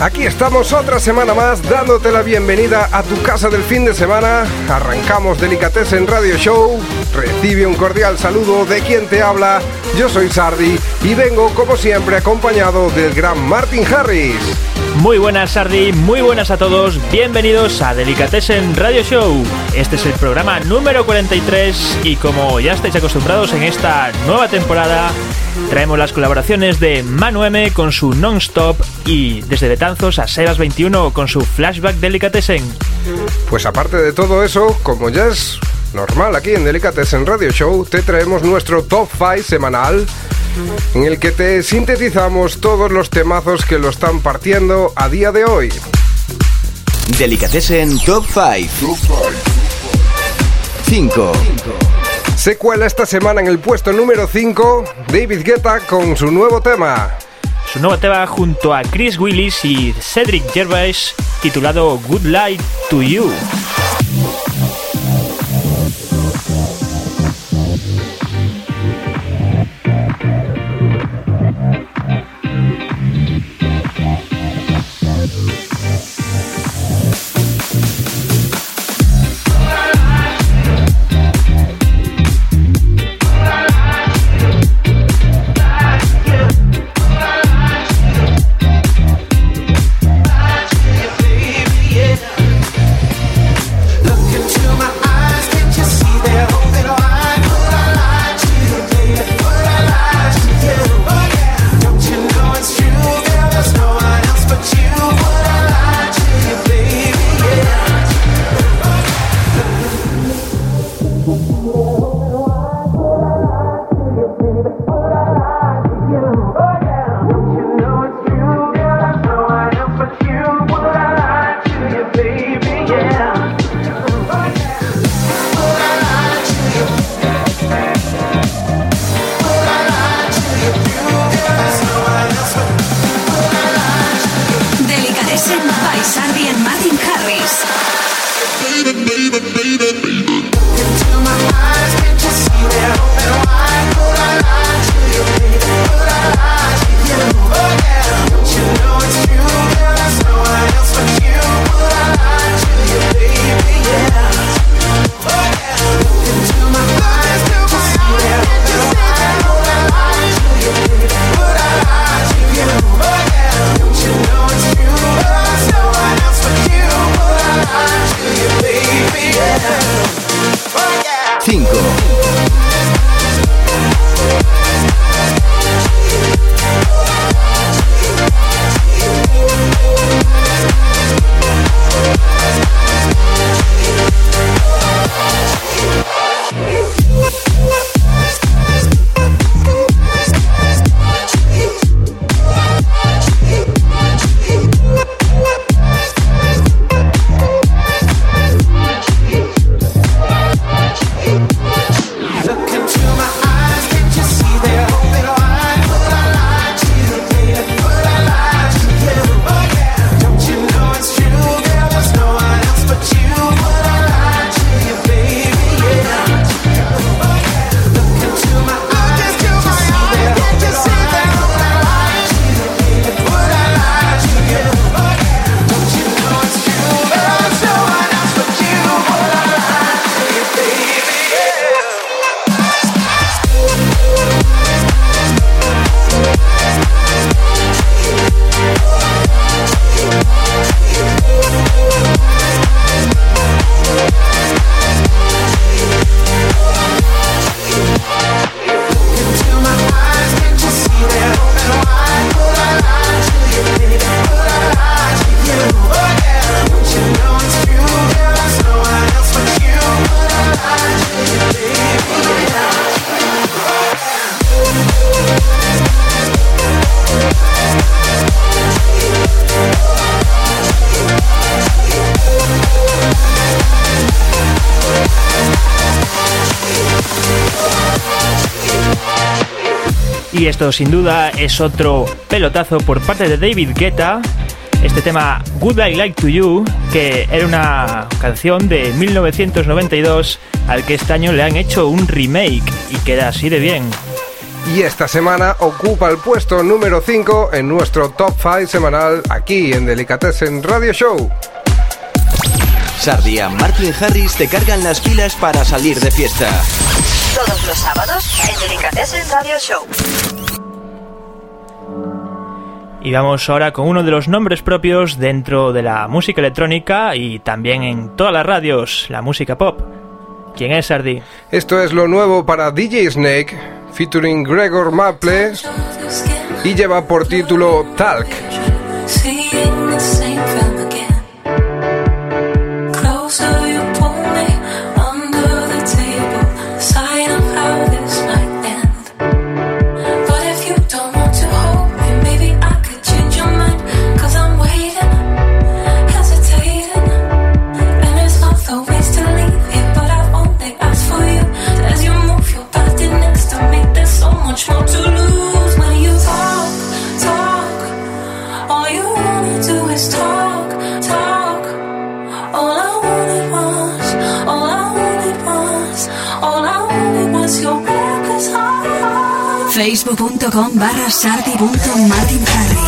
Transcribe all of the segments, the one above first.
Aquí estamos otra semana más dándote la bienvenida a tu casa del fin de semana. Arrancamos Delicatessen Radio Show. Recibe un cordial saludo de quien te habla. Yo soy Sardi y vengo como siempre acompañado del gran Martin Harris. Muy buenas Sardi, muy buenas a todos, bienvenidos a Delicatessen Radio Show. Este es el programa número 43 y como ya estáis acostumbrados en esta nueva temporada, traemos las colaboraciones de Manu M con su Non-Stop y desde Betanzos a Sebas 21 con su Flashback Delicatessen. Pues aparte de todo eso, como ya es normal aquí en Delicatessen Radio Show, te traemos nuestro Top 5 semanal en el que te sintetizamos todos los temazos que lo están partiendo a día de hoy. Delicatessen Top 5. 5. Se cuela esta semana en el puesto número 5 David Guetta con su nuevo tema. Su nuevo tema junto a Chris Willis y Cedric Gervais titulado Good Light to You. Esto sin duda es otro pelotazo por parte de David Guetta. Este tema Good I Like to You, que era una canción de 1992 al que este año le han hecho un remake y queda así de bien. Y esta semana ocupa el puesto número 5 en nuestro top 5 semanal aquí en Delicatessen Radio Show. Sardia, Martin Harris te cargan las pilas para salir de fiesta. Todos los sábados en Delicatessen Radio Show. Y vamos ahora con uno de los nombres propios dentro de la música electrónica y también en todas las radios, la música pop. ¿Quién es Sardi? Esto es lo nuevo para DJ Snake, featuring Gregor Maple, y lleva por título Talk. facebook.com barra sardi.martinharris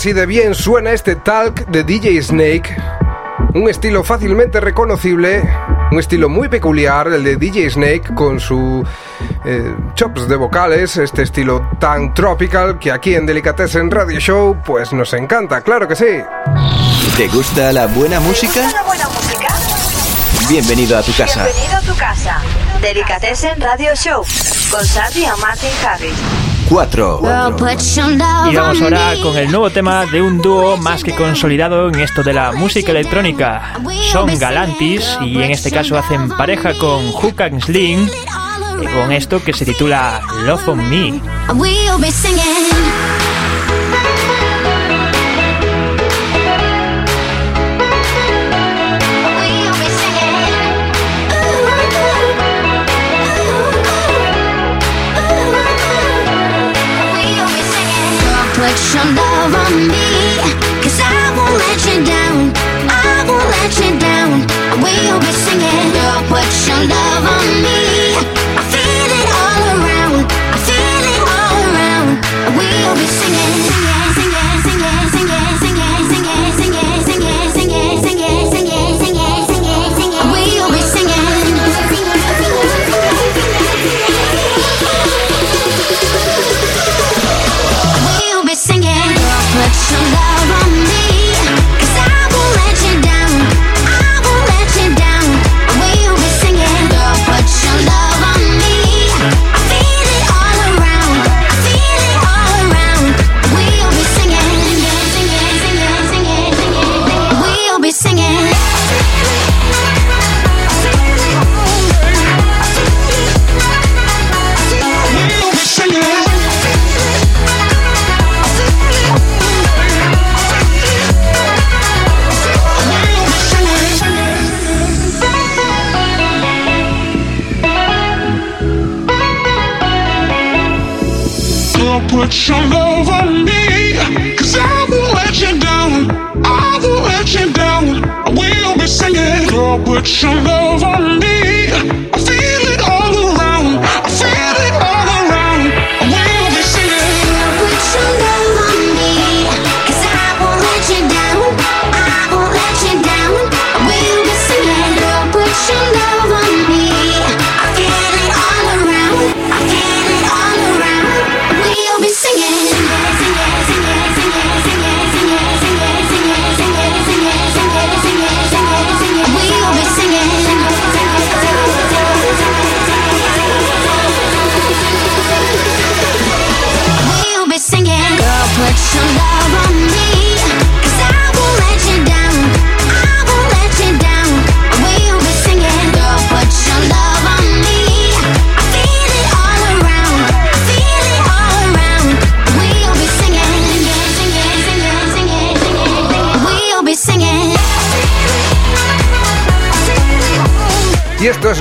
así de bien suena este talk de DJ Snake. Un estilo fácilmente reconocible, un estilo muy peculiar, el de DJ Snake, con su eh, chops de vocales, este estilo tan tropical que aquí en Delicatessen Radio Show pues nos encanta, claro que sí. ¿Te gusta la buena música? ¿La buena música? Bienvenido a tu casa. Bienvenido a tu casa. Delicatessen Radio Show con Sandy y Martin Harris. 4. Y vamos ahora con el nuevo tema de un dúo más que consolidado en esto de la música electrónica. Son Galantis y en este caso hacen pareja con Hook and Slim con esto que se titula Love on Me. Cause I won't let you down. I won't let you down. We'll be singing Girl, put your love on me put your love on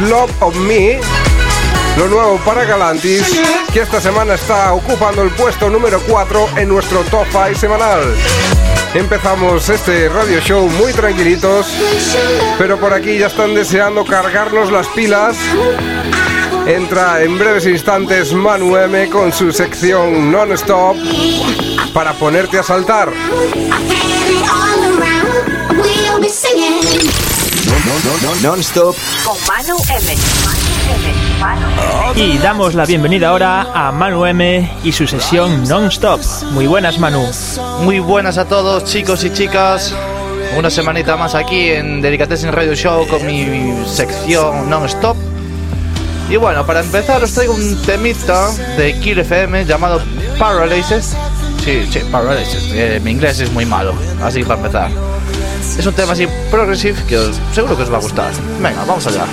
Love of Me, lo nuevo para Galantis, que esta semana está ocupando el puesto número 4 en nuestro Top 5 semanal. Empezamos este radio show muy tranquilitos, pero por aquí ya están deseando cargarnos las pilas. Entra en breves instantes Manu M con su sección non-stop para ponerte a saltar. Non-stop. Con Manu M. Manu M. Manu. Y damos la bienvenida ahora a Manu M y su sesión non-stop. Muy buenas, Manu. Muy buenas a todos chicos y chicas. Una semanita más aquí en Delicatessen Radio Show con mi sección non-stop. Y bueno, para empezar os traigo un temita de Kill FM llamado Paralysis. Sí, sí, Paralysis. Eh, mi inglés es muy malo, así que para empezar. Es un tema así progressive que seguro que os va a gustar. Venga, vamos allá.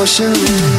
ocean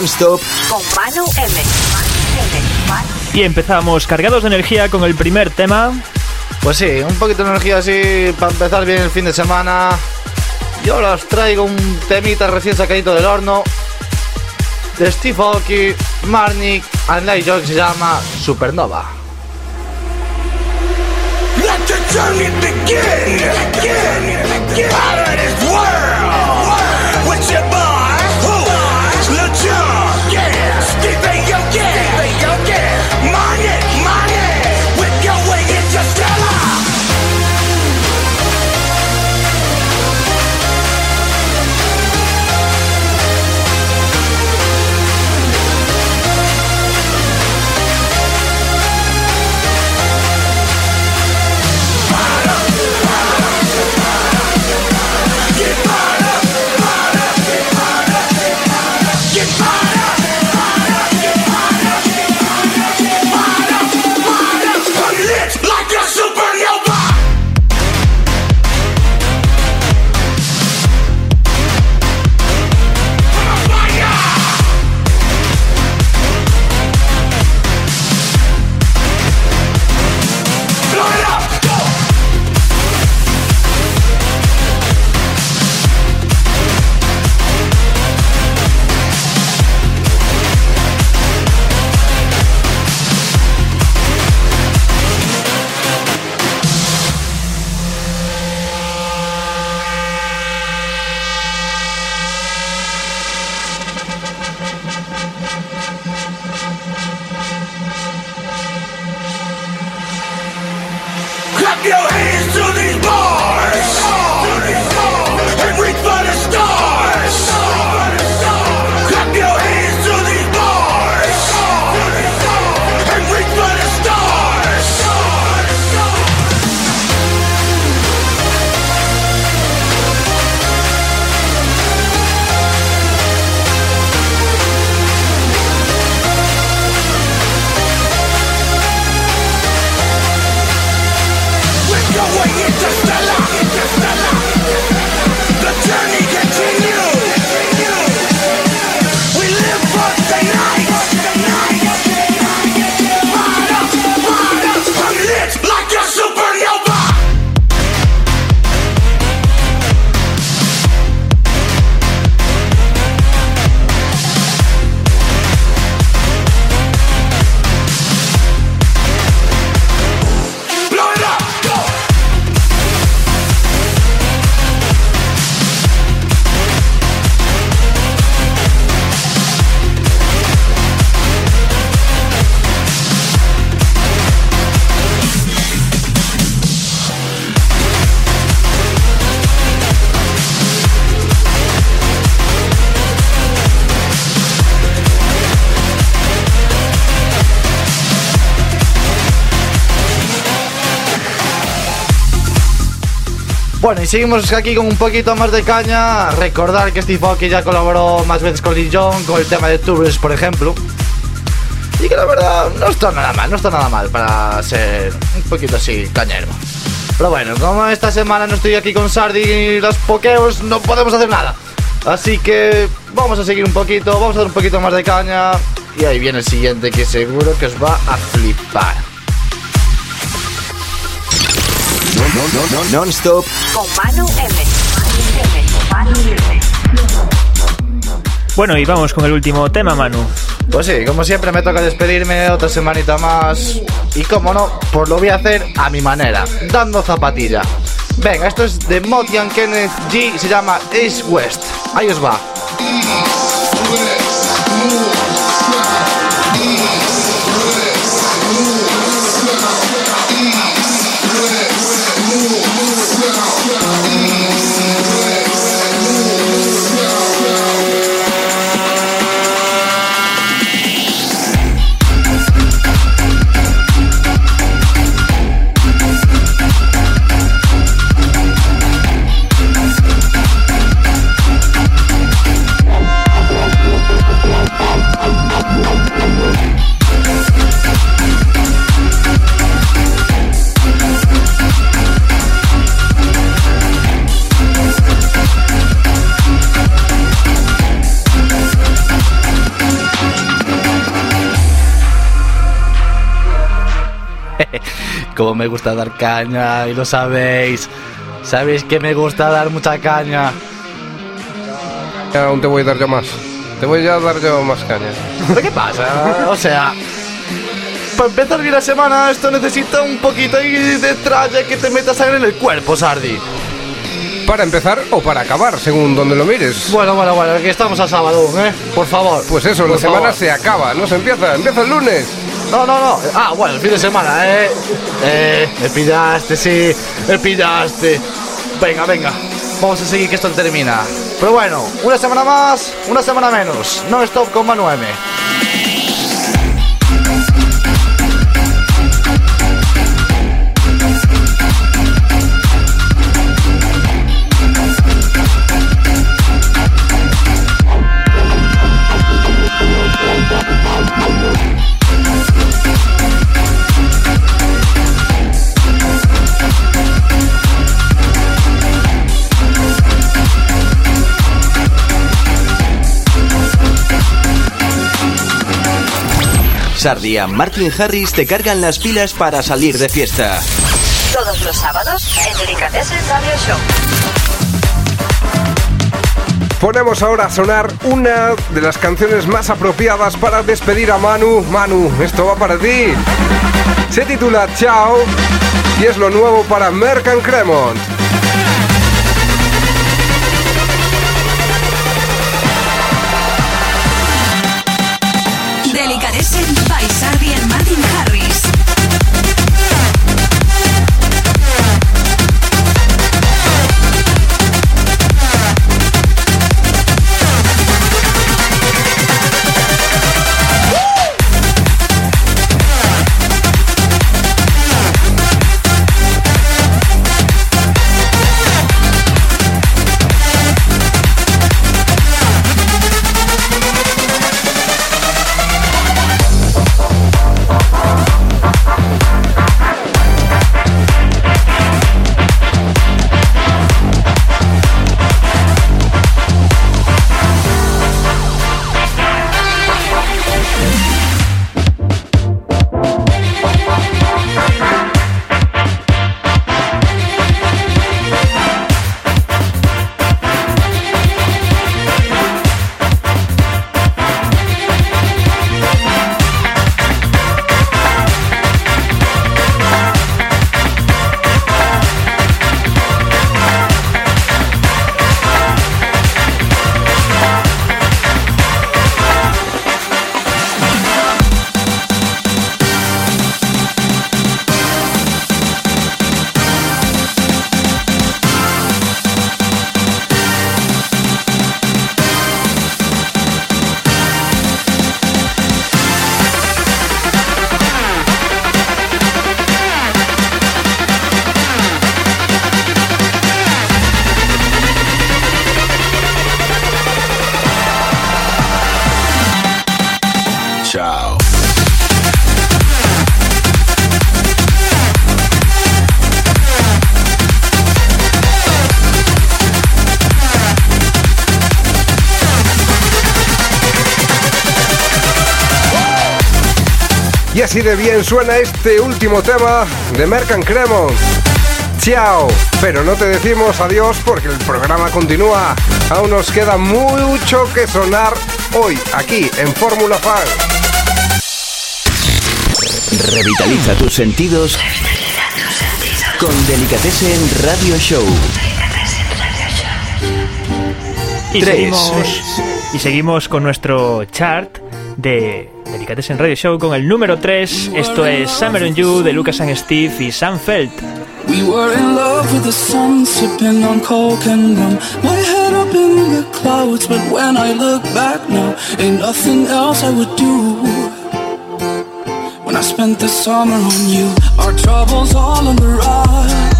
Non-stop. Con Manu M. Y empezamos cargados de energía con el primer tema. Pues sí, un poquito de energía así para empezar bien el fin de semana. Yo ahora os traigo un temita recién sacadito del horno de Steve Aoki, Marnik and Light Joy que se llama Supernova. Let the journey begin. Begin. Begin. Out of this seguimos aquí con un poquito más de caña. Recordar que Steve Aoki ya colaboró más veces con Lee John, con el tema de Tours, por ejemplo. Y que la verdad no está nada mal, no está nada mal para ser un poquito así cañero. Pero bueno, como esta semana no estoy aquí con Sardi y los pokeos, no podemos hacer nada. Así que vamos a seguir un poquito, vamos a dar un poquito más de caña. Y ahí viene el siguiente que seguro que os va a flipar. Non-stop Con Manu M. Manu M. Bueno, y vamos con el último tema, Manu. Pues sí, como siempre me toca despedirme otra semanita más. Y como no, pues lo voy a hacer a mi manera, dando zapatilla. Venga, esto es de Motian Kenneth G, se llama East West. Ahí os va. Como me gusta dar caña, y lo sabéis. Sabéis que me gusta dar mucha caña. Aún te voy a dar yo más. Te voy a dar yo más caña. ¿Pero qué pasa? O sea, para empezar bien la semana, esto necesita un poquito de tralla que te meta sangre en el cuerpo, Sardi. ¿Para empezar o para acabar, según donde lo mires? Bueno, bueno, bueno, que estamos a sábado, ¿eh? Por favor. Pues eso, Por la semana se acaba, no se empieza, empieza el lunes. No, no, no. Ah, bueno, el fin de semana, ¿eh? Eh, me pillaste, sí, me pillaste. Venga, venga. Vamos a seguir que esto termina. Pero bueno, una semana más, una semana menos. No stop con Manu M. Sardia, Martin Harris te cargan las pilas para salir de fiesta. Todos los sábados en Delicatessen Radio Show. Ponemos ahora a sonar una de las canciones más apropiadas para despedir a Manu. Manu, esto va para ti. Se titula Chao y es lo nuevo para Mercan Cremont. Y así de bien suena este último tema de Mercan Cremont. Chao, pero no te decimos adiós porque el programa continúa. Aún nos queda mucho que sonar hoy aquí en Fórmula Fan. Revitaliza tus sentidos con Delicatessen Radio Show. Y Tres. seguimos, y seguimos con nuestro chart de Delicatessen Radio Show con el número 3. Esto es Summer on You de Lucas and Steve y Sam Felt. We were in love with the sun, sipping on coke and rum. My head up in the clouds, but when I look back now, ain't nothing else I would do. When I spent the summer on you, our troubles all on the rocks.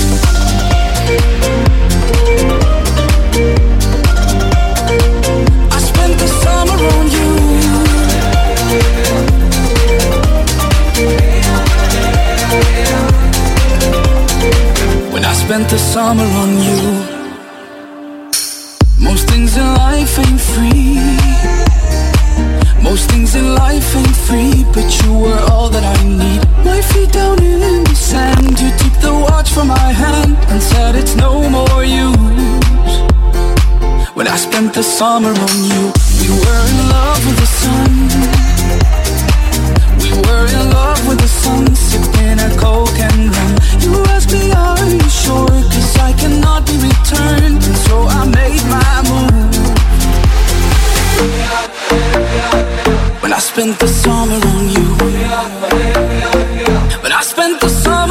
Summer on you. Most things in life ain't free. Most things in life ain't free, but you were all that I need. My feet down in the sand, you took the watch from my hand and said it's no more use. When I spent the summer on you, we were in love with the sun. Spent the summer on you. When I spent the summer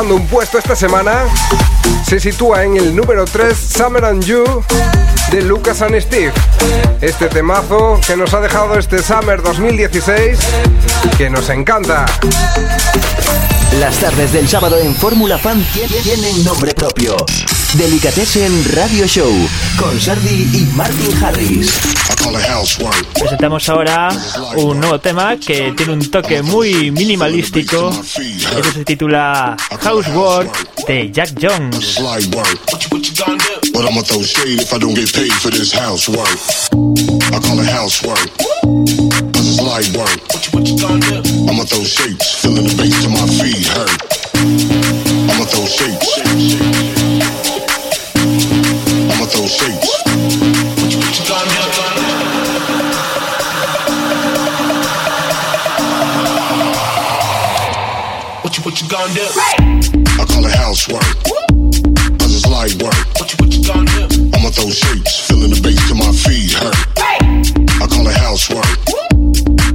Bajando un puesto esta semana, se sitúa en el número 3 Summer and You de Lucas and Steve. Este temazo que nos ha dejado este Summer 2016 que nos encanta. Las tardes del sábado en Fórmula Fan tie- tienen nombre propio. Delicatessen Radio Show con Sardi y Martin Harris. Presentamos ahora un nuevo tema que tiene un toque muy minimalístico. Este se titula Housework de Jack Jones. But I'ma throw shade if I don't get paid for this housework. I call it housework. Cause it's light work. I'ma throw shapes, feeling the bass till my feet hurt. I'ma throw shapes. Do? I'ma throw shapes, feeling the bass my feet hurt. I call it housework.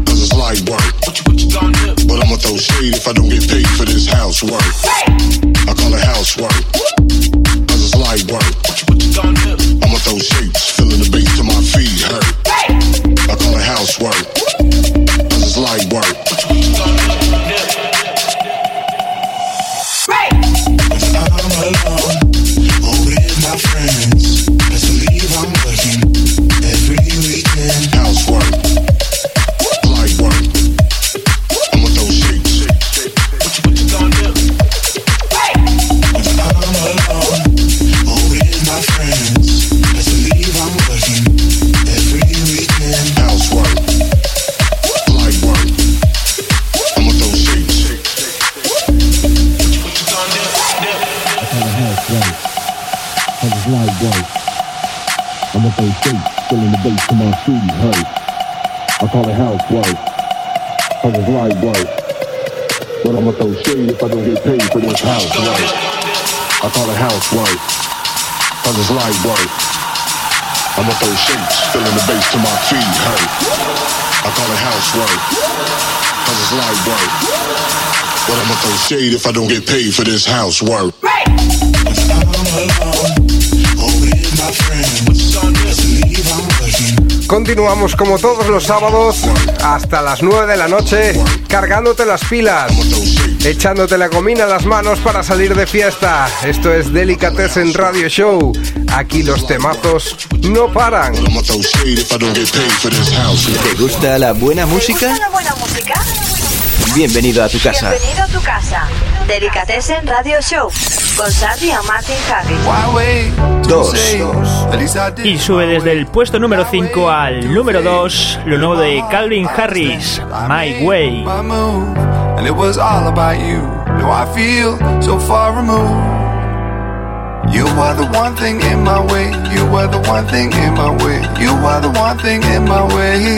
Cause it's light work. What you, what you gonna do? But I'ma throw shade if I don't get paid for this housework. I call it housework. Cause it's light work. But I'ma throw shade if I don't get paid for this house housework. I call it housework. Cause it's light work. I'ma throw shapes, feeling the bass till my feet hurt. I call it housework. Cause it's light work. But I'ma throw shade if I don't get paid for this housework. Continuamos como todos los sábados hasta las 9 de la noche cargándote las pilas, echándote la comina a las manos para salir de fiesta. Esto es Delicatessen Radio Show. Aquí los temazos no paran. ¿Te gusta la buena música? ¿La buena música? Bienvenido a tu casa. Bienvenido a tu casa. Delicatessen Radio Show con Sandy y Martin Harris. Why wait? Dos. At least I did. Y sube desde el puesto número 5 al número 2 lo nuevo de Calvin Harris, My Way. And it was all about you. Now I feel so far removed. You are the one thing in my way. You are the one thing in my way. You are the one thing in my way.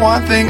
One thing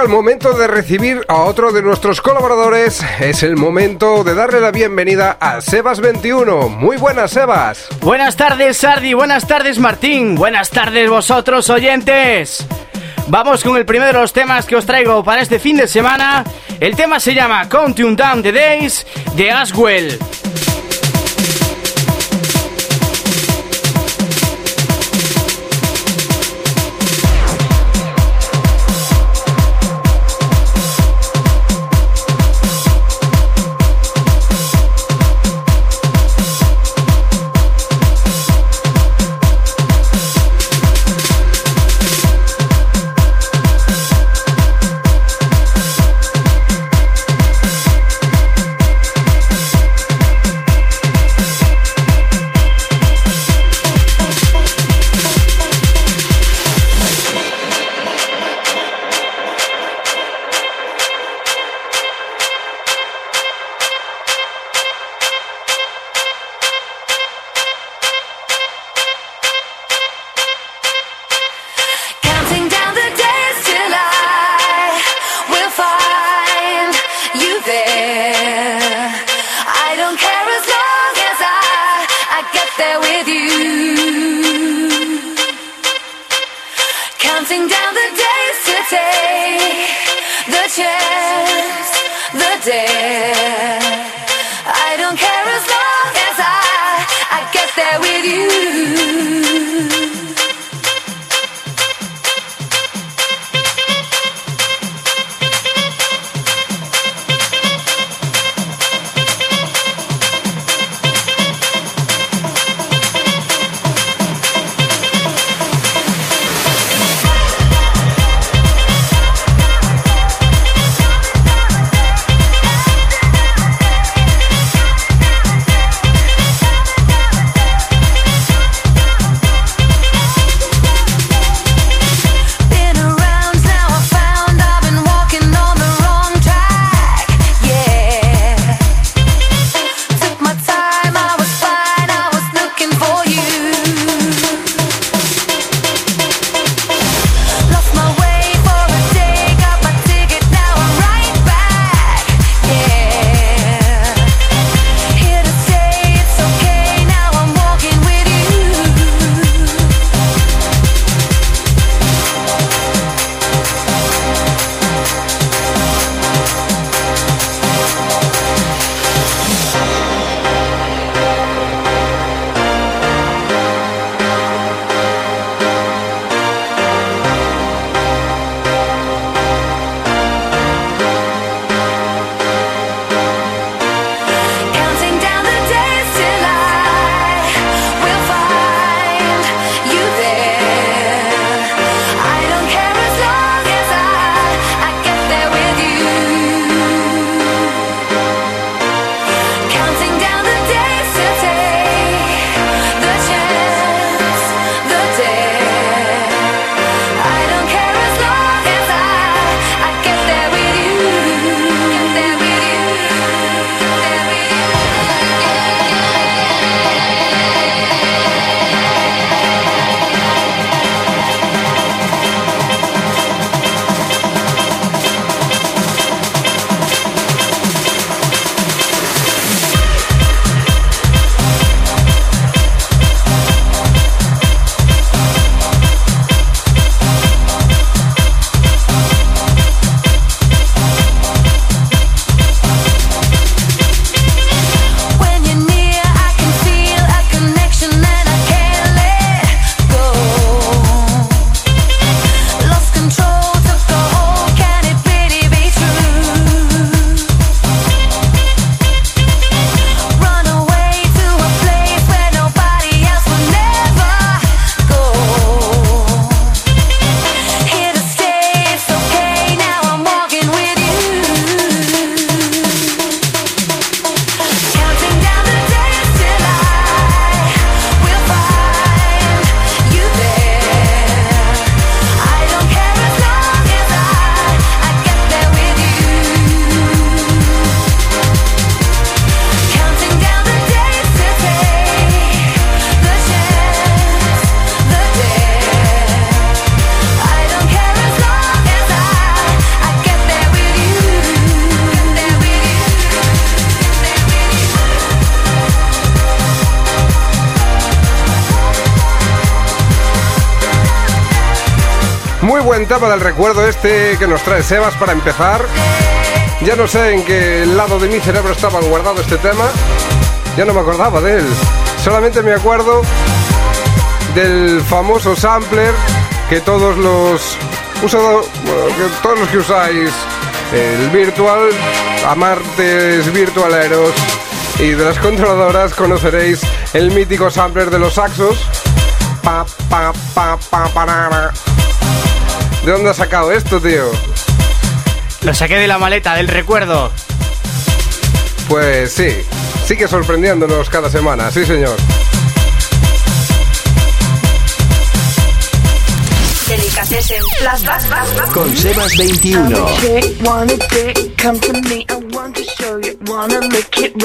llega el momento de recibir a otro de nuestros colaboradores. Es el momento de darle la bienvenida a Sebas21. Muy buenas, Sebas. Buenas tardes, Sardi. Buenas tardes, Martín. Buenas tardes, vosotros, oyentes. Vamos con el primero de los temas que os traigo para este fin de semana. El tema se llama Counting Down the Days de Aswell. Muy buen tema del recuerdo este que nos trae Sebas para empezar. Ya no sé en qué lado de mi cerebro estaba guardado este tema. Ya no me acordaba de él. Solamente me acuerdo del famoso sampler que todos los usado, todos los que usáis el virtual, amartes virtualeros y de las controladoras conoceréis el mítico sampler de los saxos. Pa, pa, pa. ¿De dónde has sacado esto, tío? Lo saqué de la maleta, del recuerdo. Pues sí, sigue sorprendiéndonos cada semana, sí señor. Delicatessen Flashback. Con Sebas 21.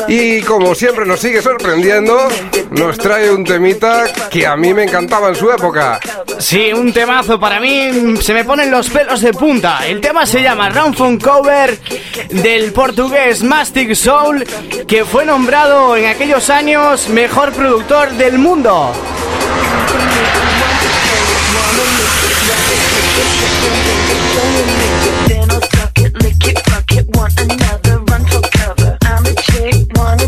Y como siempre nos sigue sorprendiendo, nos trae un temita que a mí me encantaba en su época. Sí, un temazo para mí, se me ponen los pelos de punta. El tema se llama Round Phone Cover del portugués Mastic Soul, que fue nombrado en aquellos años mejor productor del mundo. Then I'll tuck it, lick it, fuck it, want another run for cover. I'm a chick, wanna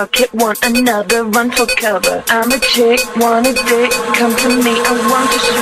it, want another, run for cover. I'm a chick, wanna dick, come to me, I want to show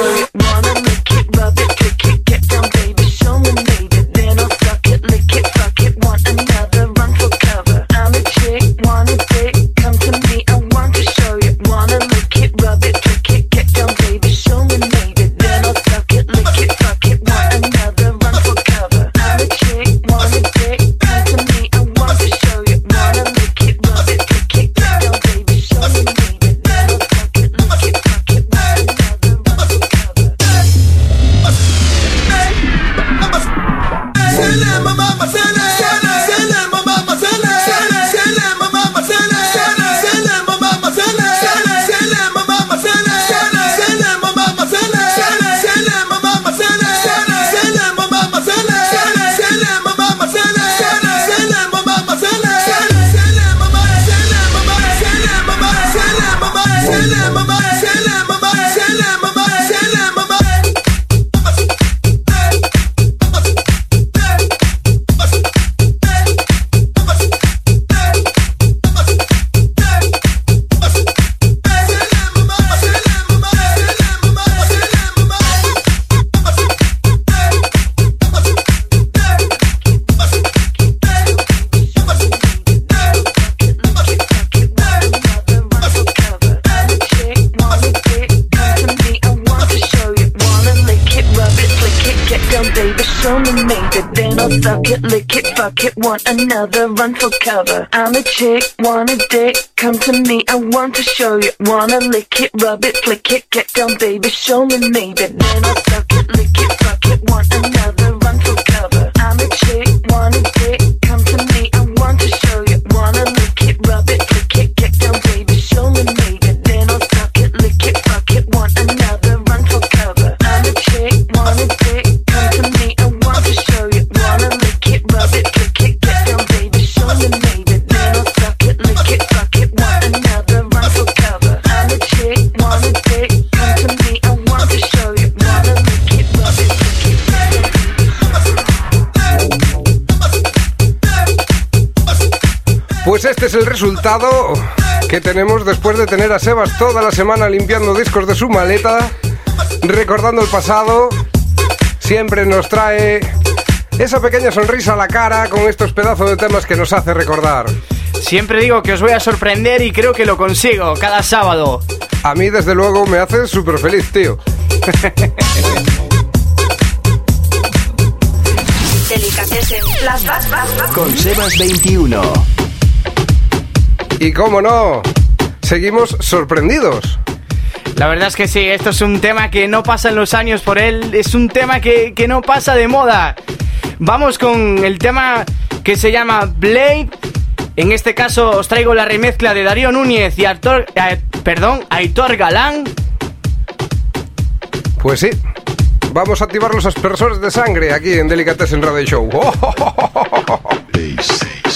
another, run for cover. I'm a chick, want a dick. Come to me, I want to show you. Wanna lick it, rub it, flick it Get down baby, show me maybe. Then I'll suck it, lick it, fuck it. Want another, run for cover. I'm a chick, este es el resultado que tenemos después de tener a Sebas toda la semana limpiando discos de su maleta, recordando el pasado. Siempre nos trae esa pequeña sonrisa a la cara con estos pedazos de temas que nos hace recordar. Siempre digo que os voy a sorprender y creo que lo consigo cada sábado. A mí, desde luego, me hace súper feliz, tío. Delicatessen. Con Sebas 21. Y cómo no, seguimos sorprendidos. La verdad es que sí, esto es un tema que no pasa en los años por él, es un tema que, que no pasa de moda. Vamos con el tema que se llama Blade. En este caso os traigo la remezcla de Darío Núñez y Artor, eh, perdón, Aitor Galán. Pues sí, vamos a activar los aspersores de sangre aquí en Delicatessen Radio Show. Pues nos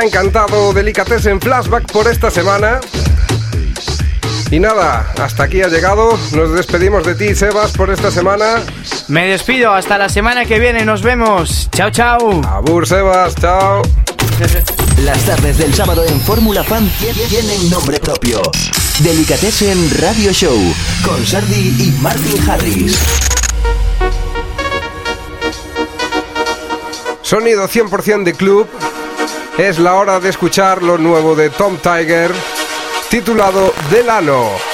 ha encantado Delicatessen Flashback por esta semana. Y nada, hasta aquí ha llegado. Nos despedimos de ti, Sebas, por esta semana. Me despido, hasta la semana que viene, nos vemos. Chao, chao. Abur, Sebas, chao. Las tardes del sábado en Fórmula Fan tie- tienen nombre propio. Delicatessen Radio Show con Sardi y Martin Harris. Sonido 100% de club. Es la hora de escuchar lo nuevo de Tom Tiger, titulado Delano.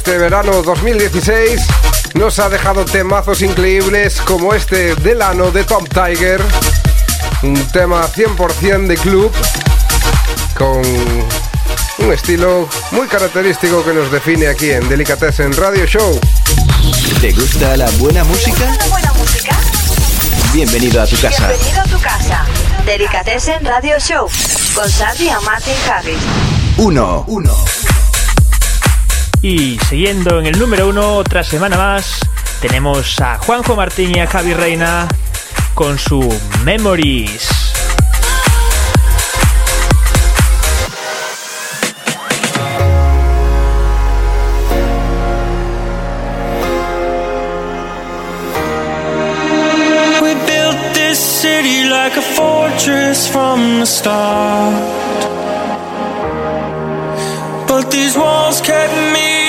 Este verano 2016 nos ha dejado temazos increíbles como este Delano de Tom Tiger. Un tema 100% de club con un estilo muy característico que nos define aquí en Delicatessen Radio Show. ¿Te gusta la buena música? ¿Una buena música? Bienvenido a tu casa. Bienvenido a tu casa. Delicatessen Radio Show con Sardi y Martin Harris. Uno. Uno. Y siguiendo en el número uno, otra semana más, tenemos a Juanjo Martín y a Javi Reina con su Memories. We built this city like a fortress from the start. These walls kept me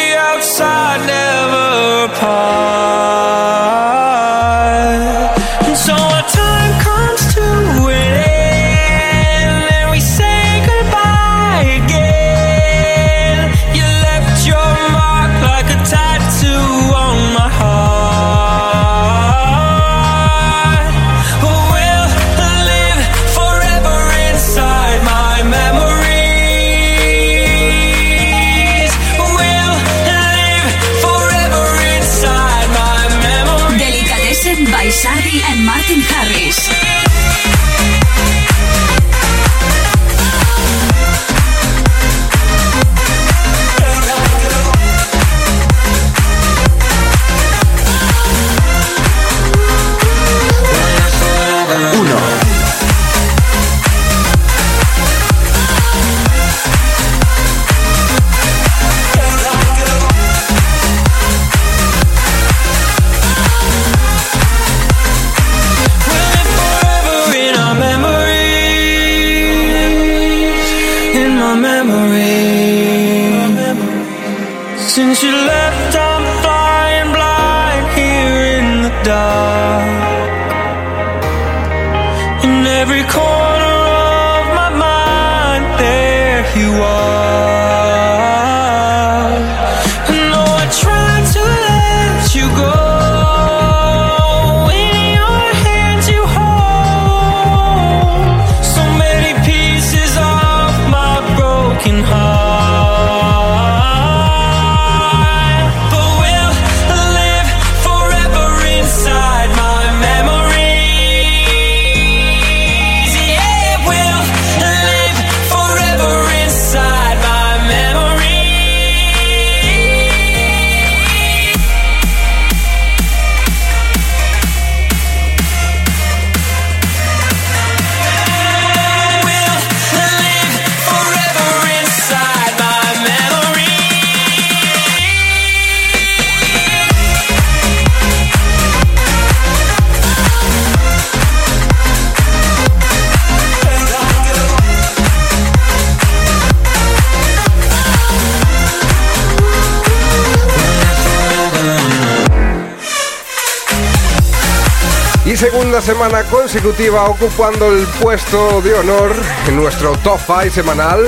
segunda semana consecutiva ocupando el puesto de honor en nuestro top 5 semanal.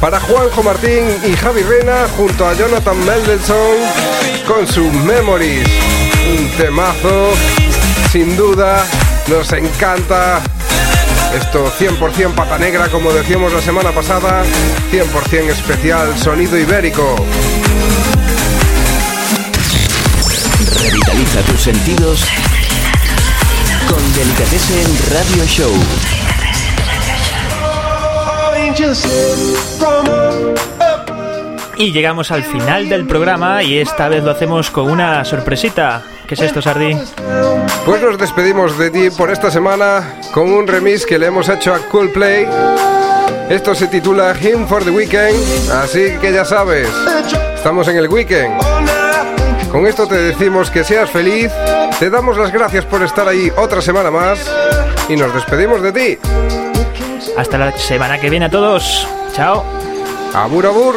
Para Juanjo Martín y Javi Rena junto a Jonathan Mendelssohn con su Memories. Un temazo, sin duda, nos encanta. Esto 100% pata negra, como decíamos la semana pasada, 100% especial sonido ibérico. Revitaliza tus sentidos con Delicatessen Radio Show. Y llegamos al final del programa y esta vez lo hacemos con una sorpresita. ¿Qué es esto, Sardi? Pues nos despedimos de ti por esta semana con un remix que le hemos hecho a Coldplay. Esto se titula Him for the Weekend, así que ya sabes, estamos en el weekend. Con esto te decimos que seas feliz, te damos las gracias por estar ahí otra semana más y nos despedimos de ti. Hasta la semana que viene a todos. Chao. Abur, abur.